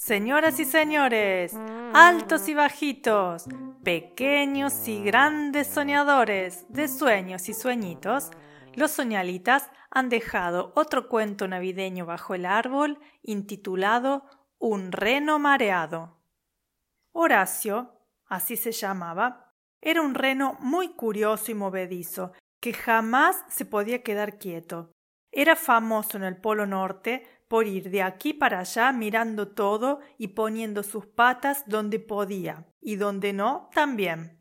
Señoras y señores, altos y bajitos, pequeños y grandes soñadores de sueños y sueñitos, los soñalitas han dejado otro cuento navideño bajo el árbol intitulado Un reno mareado. Horacio, así se llamaba, era un reno muy curioso y movedizo, que jamás se podía quedar quieto. Era famoso en el Polo Norte por ir de aquí para allá mirando todo y poniendo sus patas donde podía y donde no también.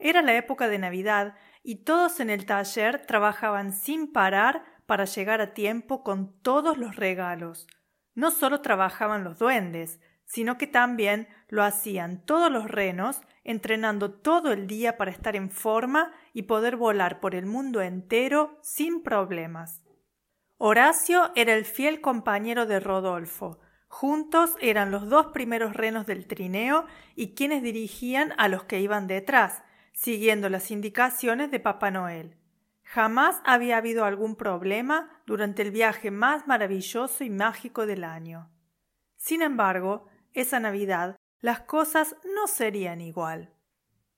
Era la época de Navidad y todos en el taller trabajaban sin parar para llegar a tiempo con todos los regalos. No solo trabajaban los duendes, sino que también lo hacían todos los renos, entrenando todo el día para estar en forma y poder volar por el mundo entero sin problemas. Horacio era el fiel compañero de Rodolfo. Juntos eran los dos primeros renos del trineo y quienes dirigían a los que iban detrás, siguiendo las indicaciones de Papá Noel. Jamás había habido algún problema durante el viaje más maravilloso y mágico del año. Sin embargo, esa Navidad las cosas no serían igual.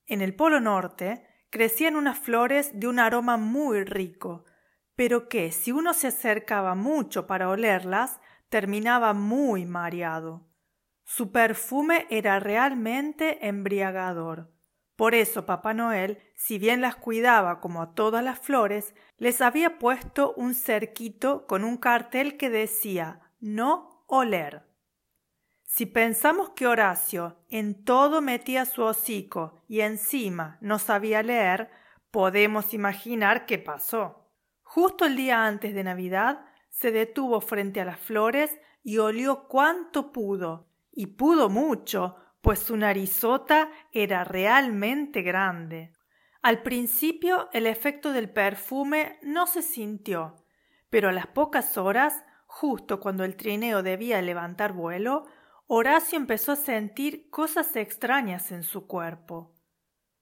En el Polo Norte crecían unas flores de un aroma muy rico, pero que si uno se acercaba mucho para olerlas, terminaba muy mareado. Su perfume era realmente embriagador. Por eso Papá Noel, si bien las cuidaba como a todas las flores, les había puesto un cerquito con un cartel que decía no oler. Si pensamos que Horacio en todo metía su hocico y encima no sabía leer, podemos imaginar qué pasó. Justo el día antes de Navidad se detuvo frente a las flores y olió cuanto pudo, y pudo mucho, pues su narizota era realmente grande. Al principio el efecto del perfume no se sintió, pero a las pocas horas, justo cuando el trineo debía levantar vuelo, Horacio empezó a sentir cosas extrañas en su cuerpo.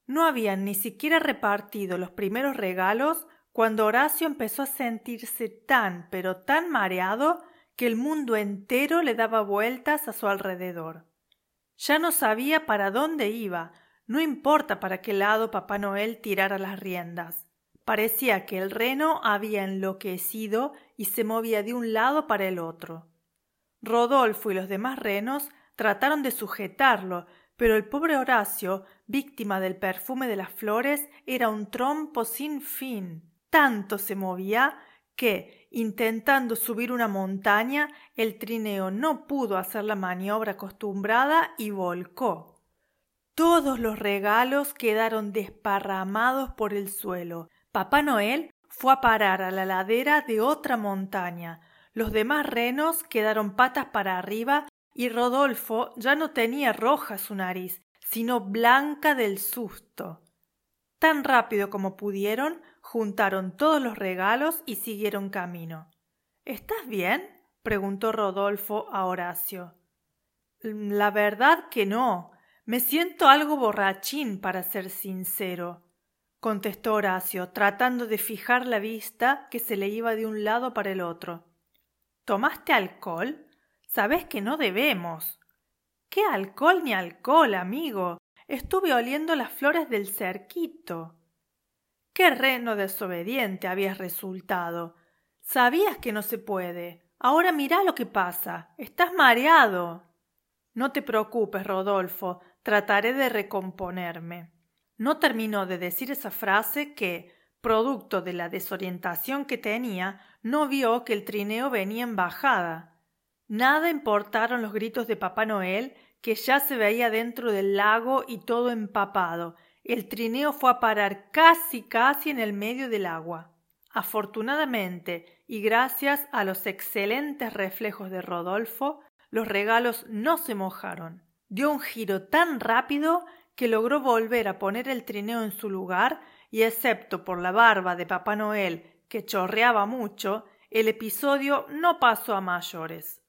No habían ni siquiera repartido los primeros regalos cuando Horacio empezó a sentirse tan, pero tan mareado que el mundo entero le daba vueltas a su alrededor. Ya no sabía para dónde iba, no importa para qué lado Papá Noel tirara las riendas. Parecía que el reno había enloquecido y se movía de un lado para el otro. Rodolfo y los demás renos trataron de sujetarlo, pero el pobre Horacio, víctima del perfume de las flores, era un trompo sin fin tanto se movía que, intentando subir una montaña, el trineo no pudo hacer la maniobra acostumbrada y volcó. Todos los regalos quedaron desparramados por el suelo. Papá Noel fue a parar a la ladera de otra montaña. Los demás renos quedaron patas para arriba y Rodolfo ya no tenía roja su nariz, sino blanca del susto. Tan rápido como pudieron, juntaron todos los regalos y siguieron camino. ¿Estás bien? preguntó Rodolfo a Horacio. La verdad que no. Me siento algo borrachín, para ser sincero, contestó Horacio, tratando de fijar la vista que se le iba de un lado para el otro. ¿Tomaste alcohol? Sabes que no debemos. ¿Qué alcohol ni alcohol, amigo? Estuve oliendo las flores del cerquito. Qué reno desobediente habías resultado. Sabías que no se puede. Ahora mira lo que pasa. Estás mareado. No te preocupes, Rodolfo. Trataré de recomponerme. No terminó de decir esa frase que, producto de la desorientación que tenía, no vio que el trineo venía en bajada. Nada importaron los gritos de Papá Noel, que ya se veía dentro del lago y todo empapado. El trineo fue a parar casi casi en el medio del agua. Afortunadamente, y gracias a los excelentes reflejos de Rodolfo, los regalos no se mojaron. Dio un giro tan rápido que logró volver a poner el trineo en su lugar y excepto por la barba de Papá Noel, que chorreaba mucho, el episodio no pasó a mayores.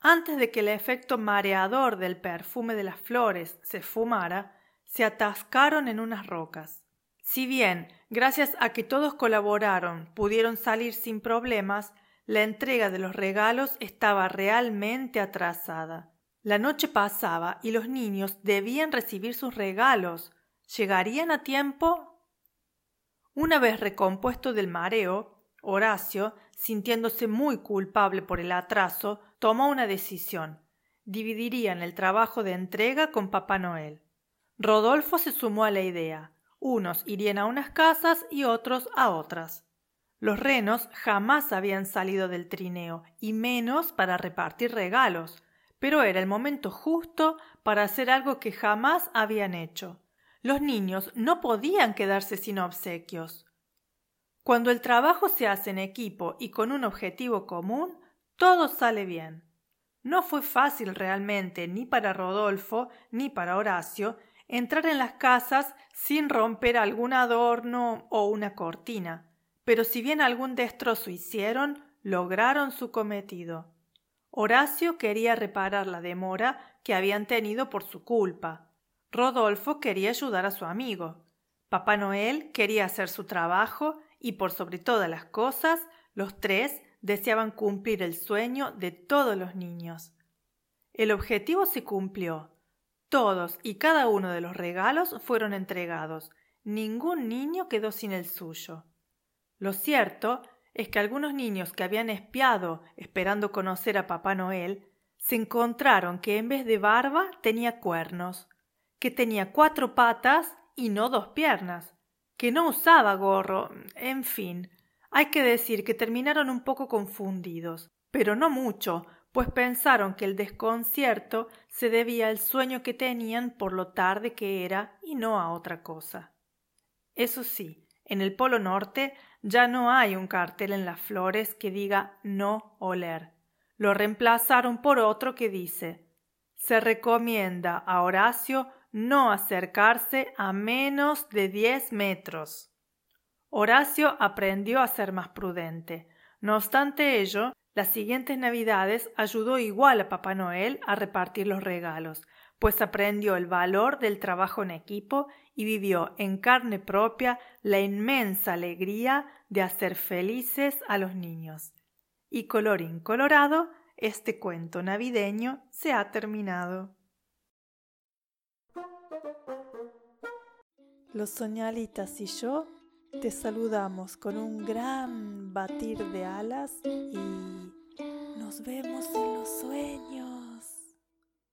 Antes de que el efecto mareador del perfume de las flores se fumara, se atascaron en unas rocas. Si bien, gracias a que todos colaboraron, pudieron salir sin problemas, la entrega de los regalos estaba realmente atrasada. La noche pasaba y los niños debían recibir sus regalos. ¿Llegarían a tiempo? Una vez recompuesto del mareo, Horacio, sintiéndose muy culpable por el atraso, tomó una decisión. Dividirían el trabajo de entrega con Papá Noel. Rodolfo se sumó a la idea. Unos irían a unas casas y otros a otras. Los renos jamás habían salido del trineo, y menos para repartir regalos, pero era el momento justo para hacer algo que jamás habían hecho. Los niños no podían quedarse sin obsequios. Cuando el trabajo se hace en equipo y con un objetivo común, todo sale bien. No fue fácil realmente ni para Rodolfo ni para Horacio entrar en las casas sin romper algún adorno o una cortina, pero si bien algún destrozo hicieron, lograron su cometido. Horacio quería reparar la demora que habían tenido por su culpa. Rodolfo quería ayudar a su amigo. Papá Noel quería hacer su trabajo y por sobre todas las cosas, los tres deseaban cumplir el sueño de todos los niños. El objetivo se cumplió. Todos y cada uno de los regalos fueron entregados. Ningún niño quedó sin el suyo. Lo cierto es que algunos niños que habían espiado esperando conocer a Papá Noel se encontraron que en vez de barba tenía cuernos, que tenía cuatro patas y no dos piernas, que no usaba gorro, en fin. Hay que decir que terminaron un poco confundidos, pero no mucho, pues pensaron que el desconcierto se debía al sueño que tenían por lo tarde que era y no a otra cosa. Eso sí, en el Polo Norte ya no hay un cartel en las flores que diga no oler. Lo reemplazaron por otro que dice se recomienda a Horacio no acercarse a menos de diez metros. Horacio aprendió a ser más prudente. No obstante ello, las siguientes Navidades ayudó igual a Papá Noel a repartir los regalos, pues aprendió el valor del trabajo en equipo y vivió en carne propia la inmensa alegría de hacer felices a los niños. Y colorín colorado, este cuento navideño se ha terminado. Los soñalitas y yo te saludamos con un gran batir de alas y nos vemos en los sueños.